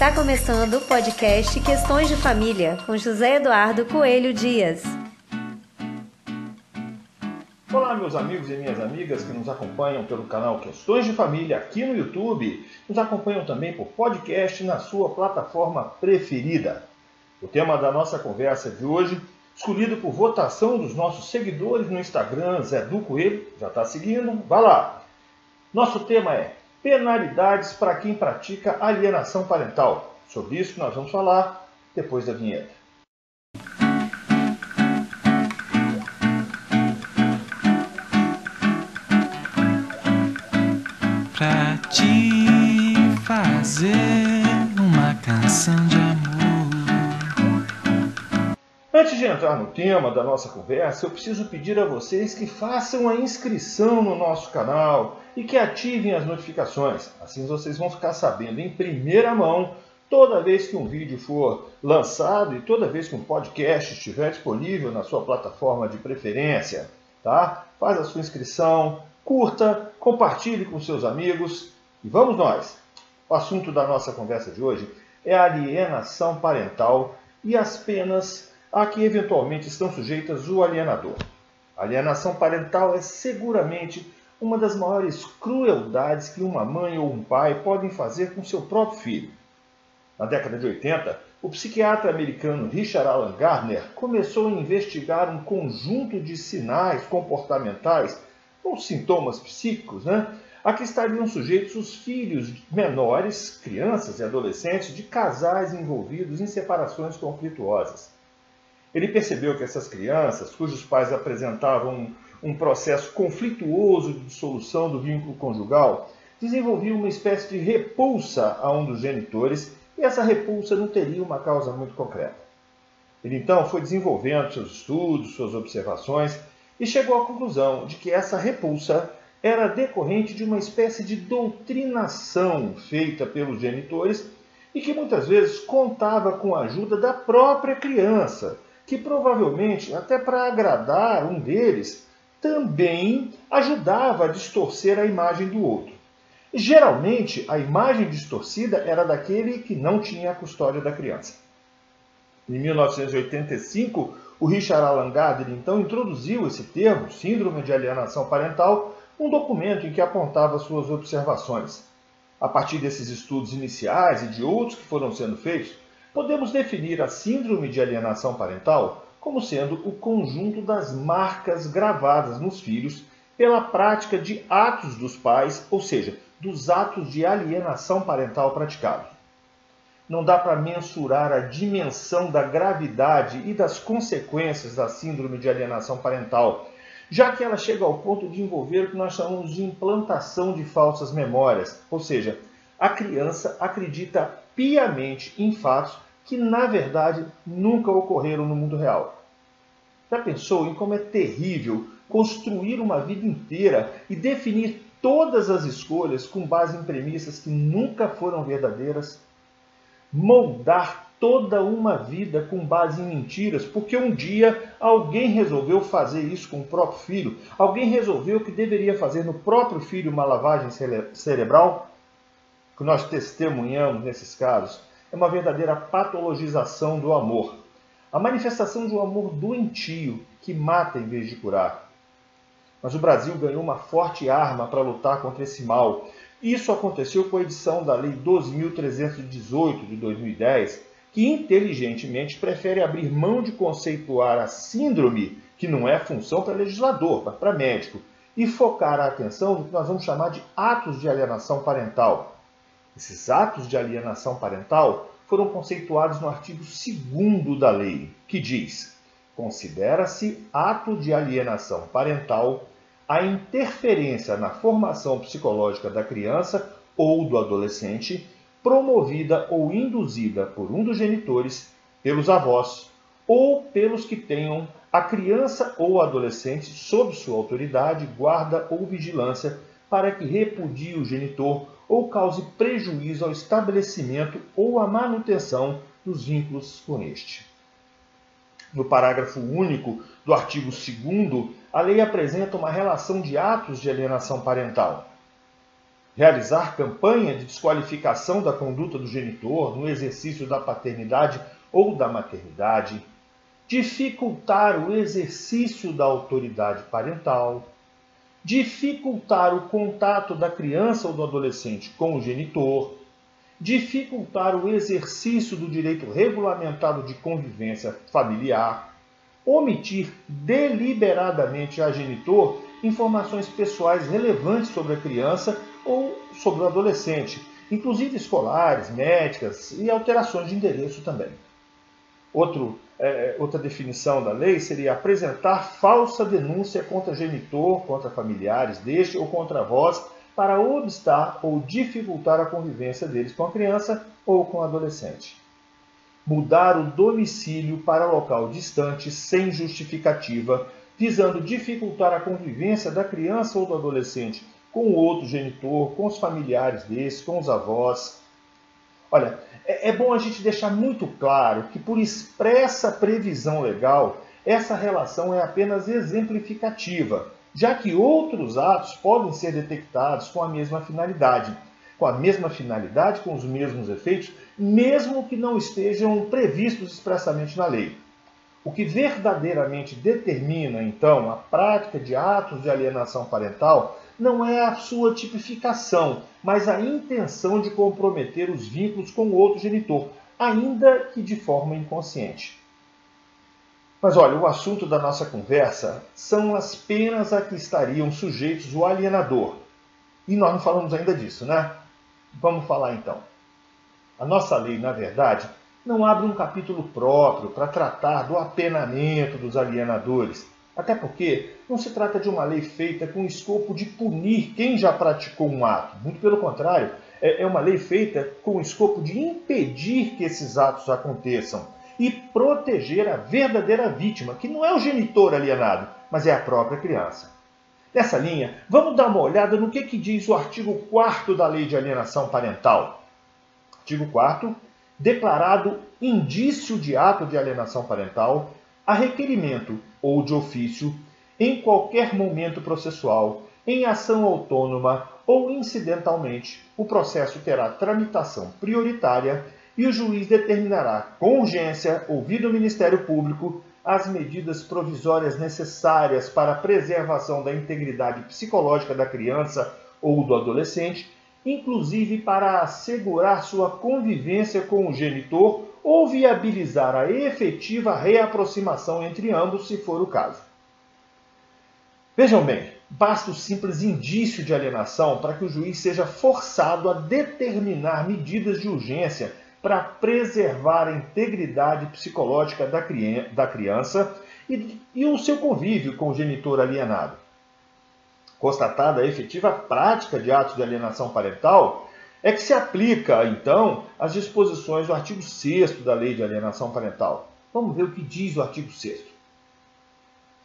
Está começando o podcast Questões de Família com José Eduardo Coelho Dias. Olá, meus amigos e minhas amigas que nos acompanham pelo canal Questões de Família aqui no YouTube, nos acompanham também por podcast na sua plataforma preferida. O tema da nossa conversa de hoje, escolhido por votação dos nossos seguidores no Instagram, Zé Du Coelho, já está seguindo, vai lá. Nosso tema é penalidades para quem pratica alienação parental. Sobre isso nós vamos falar depois da vinheta. Pra te fazer uma canção de Antes de entrar no tema da nossa conversa, eu preciso pedir a vocês que façam a inscrição no nosso canal e que ativem as notificações. Assim vocês vão ficar sabendo em primeira mão toda vez que um vídeo for lançado e toda vez que um podcast estiver disponível na sua plataforma de preferência, tá? Faz a sua inscrição, curta, compartilhe com seus amigos e vamos nós. O assunto da nossa conversa de hoje é a alienação parental e as penas a que eventualmente estão sujeitas o alienador. A alienação parental é seguramente uma das maiores crueldades que uma mãe ou um pai podem fazer com seu próprio filho. Na década de 80, o psiquiatra americano Richard Alan Gardner começou a investigar um conjunto de sinais comportamentais ou sintomas psíquicos, né, a que estariam sujeitos os filhos menores, crianças e adolescentes de casais envolvidos em separações conflituosas. Ele percebeu que essas crianças, cujos pais apresentavam um processo conflituoso de dissolução do vínculo conjugal, desenvolviam uma espécie de repulsa a um dos genitores e essa repulsa não teria uma causa muito concreta. Ele então foi desenvolvendo seus estudos, suas observações e chegou à conclusão de que essa repulsa era decorrente de uma espécie de doutrinação feita pelos genitores e que muitas vezes contava com a ajuda da própria criança que provavelmente, até para agradar um deles, também ajudava a distorcer a imagem do outro. Geralmente, a imagem distorcida era daquele que não tinha a custódia da criança. Em 1985, o Richard Alan Gardner então introduziu esse termo, Síndrome de Alienação Parental, um documento em que apontava suas observações. A partir desses estudos iniciais e de outros que foram sendo feitos, Podemos definir a síndrome de alienação parental como sendo o conjunto das marcas gravadas nos filhos pela prática de atos dos pais, ou seja, dos atos de alienação parental praticados. Não dá para mensurar a dimensão da gravidade e das consequências da síndrome de alienação parental, já que ela chega ao ponto de envolver o que nós chamamos de implantação de falsas memórias, ou seja, a criança acredita piamente em fatos que, na verdade, nunca ocorreram no mundo real. Já pensou em como é terrível construir uma vida inteira e definir todas as escolhas com base em premissas que nunca foram verdadeiras? Moldar toda uma vida com base em mentiras, porque um dia alguém resolveu fazer isso com o próprio filho, alguém resolveu que deveria fazer no próprio filho uma lavagem cere cerebral? que nós testemunhamos nesses casos é uma verdadeira patologização do amor. A manifestação de um amor doentio que mata em vez de curar. Mas o Brasil ganhou uma forte arma para lutar contra esse mal. Isso aconteceu com a edição da Lei 12.318 de 2010, que inteligentemente prefere abrir mão de conceituar a síndrome, que não é função para legislador, mas para médico, e focar a atenção no que nós vamos chamar de atos de alienação parental, esses atos de alienação parental foram conceituados no artigo 2 da lei, que diz: considera-se ato de alienação parental a interferência na formação psicológica da criança ou do adolescente, promovida ou induzida por um dos genitores, pelos avós ou pelos que tenham a criança ou adolescente sob sua autoridade, guarda ou vigilância para que repudie o genitor ou cause prejuízo ao estabelecimento ou à manutenção dos vínculos com este. No parágrafo único do artigo 2, a lei apresenta uma relação de atos de alienação parental. realizar campanha de desqualificação da conduta do genitor no exercício da paternidade ou da maternidade, dificultar o exercício da autoridade parental, dificultar o contato da criança ou do adolescente com o genitor, dificultar o exercício do direito regulamentado de convivência familiar, omitir deliberadamente a genitor informações pessoais relevantes sobre a criança ou sobre o adolescente, inclusive escolares, médicas e alterações de endereço também. Outro, é, outra definição da lei seria apresentar falsa denúncia contra genitor, contra familiares deste ou contra vós, para obstar ou dificultar a convivência deles com a criança ou com o adolescente. Mudar o domicílio para local distante sem justificativa, visando dificultar a convivência da criança ou do adolescente com o outro genitor, com os familiares desse, com os avós. Olha, é, é bom a gente deixar muito claro que, por expressa previsão legal, essa relação é apenas exemplificativa, já que outros atos podem ser detectados com a mesma finalidade. Com a mesma finalidade, com os mesmos efeitos, mesmo que não estejam previstos expressamente na lei. O que verdadeiramente determina, então, a prática de atos de alienação parental não é a sua tipificação, mas a intenção de comprometer os vínculos com o outro genitor, ainda que de forma inconsciente. Mas olha, o assunto da nossa conversa são as penas a que estariam sujeitos o alienador. E nós não falamos ainda disso, né? Vamos falar então. A nossa lei, na verdade, não abre um capítulo próprio para tratar do apenamento dos alienadores, até porque não se trata de uma lei feita com o escopo de punir quem já praticou um ato. Muito pelo contrário, é, é uma lei feita com o escopo de impedir que esses atos aconteçam e proteger a verdadeira vítima, que não é o genitor alienado, mas é a própria criança. Nessa linha, vamos dar uma olhada no que, que diz o artigo 4 da Lei de Alienação Parental. Artigo 4 declarado indício de ato de alienação parental, a requerimento ou de ofício, em qualquer momento processual, em ação autônoma ou incidentalmente, o processo terá tramitação prioritária e o juiz determinará com urgência, ouvido o Ministério Público, as medidas provisórias necessárias para a preservação da integridade psicológica da criança ou do adolescente, inclusive para assegurar sua convivência com o genitor ou viabilizar a efetiva reaproximação entre ambos, se for o caso. Vejam bem, basta o simples indício de alienação para que o juiz seja forçado a determinar medidas de urgência para preservar a integridade psicológica da criança e, o seu convívio com o genitor alienado. Constatada a efetiva prática de atos de alienação parental, é que se aplica, então, as disposições do artigo 6 da Lei de Alienação Parental. Vamos ver o que diz o artigo 6.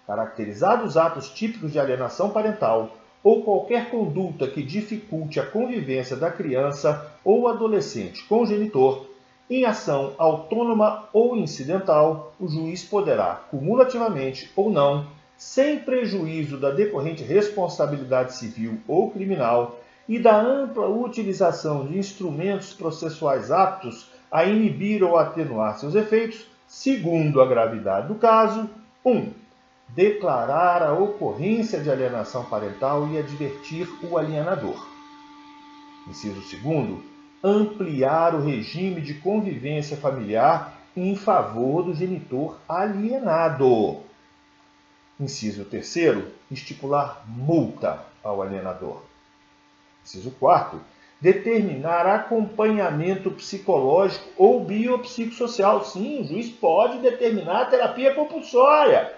Caracterizados atos típicos de alienação parental ou qualquer conduta que dificulte a convivência da criança ou adolescente com o genitor, em ação autônoma ou incidental, o juiz poderá, cumulativamente ou não, sem prejuízo da decorrente responsabilidade civil ou criminal, e da ampla utilização de instrumentos processuais aptos a inibir ou atenuar seus efeitos, segundo a gravidade do caso, 1. Um, declarar a ocorrência de alienação parental e advertir o alienador. Inciso 2. Ampliar o regime de convivência familiar em favor do genitor alienado. Inciso 3. Estipular multa ao alienador. Inciso 4. Determinar acompanhamento psicológico ou biopsicossocial. Sim, o juiz pode determinar a terapia compulsória.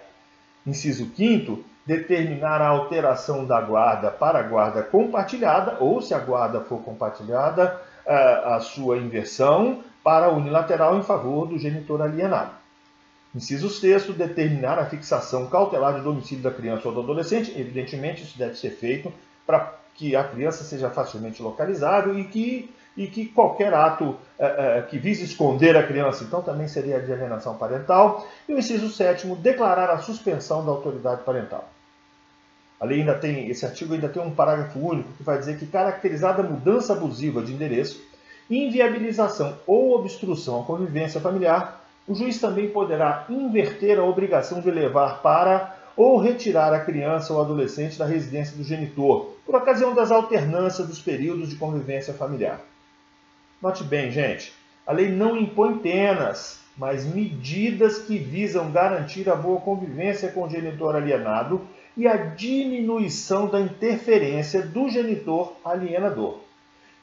Inciso 5. Determinar a alteração da guarda para guarda compartilhada, ou se a guarda for compartilhada, a sua inversão para unilateral em favor do genitor alienado. Inciso 6. Determinar a fixação cautelar de domicílio da criança ou do adolescente. Evidentemente, isso deve ser feito para que a criança seja facilmente localizável e que, e que qualquer ato é, é, que vise esconder a criança, então também seria de alienação parental. E o inciso sétimo, declarar a suspensão da autoridade parental. A lei ainda tem, esse artigo ainda tem um parágrafo único que vai dizer que caracterizada mudança abusiva de endereço, inviabilização ou obstrução à convivência familiar, o juiz também poderá inverter a obrigação de levar para ou retirar a criança ou adolescente da residência do genitor, por ocasião das alternâncias dos períodos de convivência familiar. Note bem, gente, a lei não impõe penas, mas medidas que visam garantir a boa convivência com o genitor alienado e a diminuição da interferência do genitor alienador.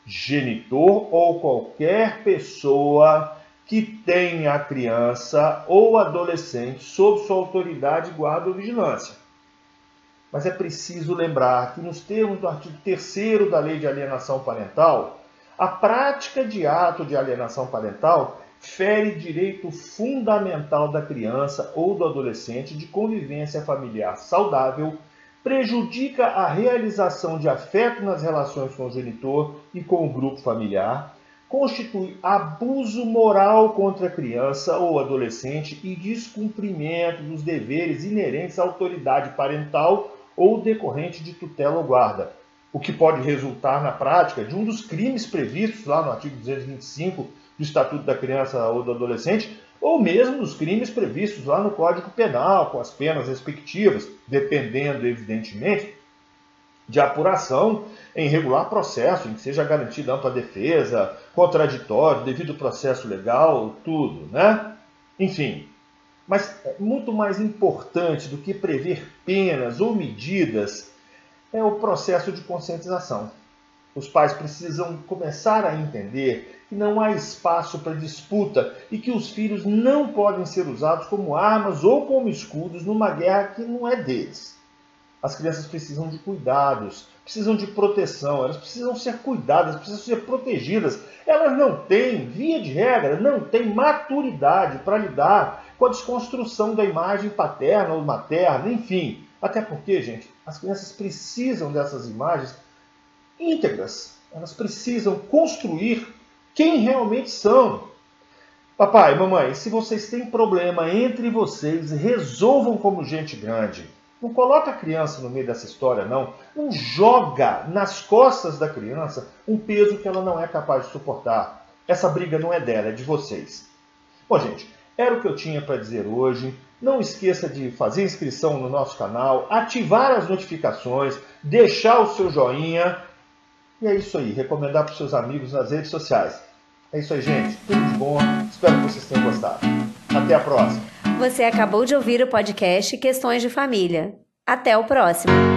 Genitor ou qualquer pessoa que tenha a criança ou adolescente sob sua autoridade, guarda ou vigilância. Mas é preciso lembrar que, nos termos do artigo 3 da Lei de Alienação Parental, a prática de ato de alienação parental fere direito fundamental da criança ou do adolescente de convivência familiar saudável, prejudica a realização de afeto nas relações com o genitor e com o grupo familiar, constitui abuso moral contra a criança ou adolescente e descumprimento dos deveres inerentes à autoridade parental ou decorrente de tutela ou guarda, o que pode resultar na prática de um dos crimes previstos lá no artigo 225 do Estatuto da Criança ou do Adolescente, ou mesmo dos crimes previstos lá no Código Penal, com as penas respectivas, dependendo, evidentemente, de apuração em regular processo, em que seja garantida ampla defesa, contraditório, devido processo legal, tudo, né? Enfim, mas é muito mais importante do que prever penas ou medidas é o processo de conscientização. Os pais precisam começar a entender que não há espaço para disputa e que os filhos não podem ser usados como armas ou como escudos numa guerra que não é deles. As crianças precisam de cuidados, precisam de proteção, elas precisam ser cuidadas, precisam ser protegidas. Elas não têm, via de regra, não têm maturidade para lidar com a desconstrução da imagem paterna ou materna, enfim. Até porque, gente, as crianças precisam dessas imagens íntegras. Elas precisam construir quem realmente são. Papai, mamãe, se vocês têm problema entre vocês, resolvam como gente grande. Não coloca a criança no meio dessa história, não. Não joga nas costas da criança um peso que ela não é capaz de suportar. Essa briga não é dela, é de vocês. Bom, gente, era o que eu tinha para dizer hoje. Não esqueça de fazer inscrição no nosso canal, ativar as notificações, deixar o seu joinha. E é isso aí, recomendar para os seus amigos nas redes sociais. É isso aí, gente. Tudo de bom. Espero que vocês tenham gostado. Até a próxima. Você acabou de ouvir o podcast Questões de Família. Até o próximo!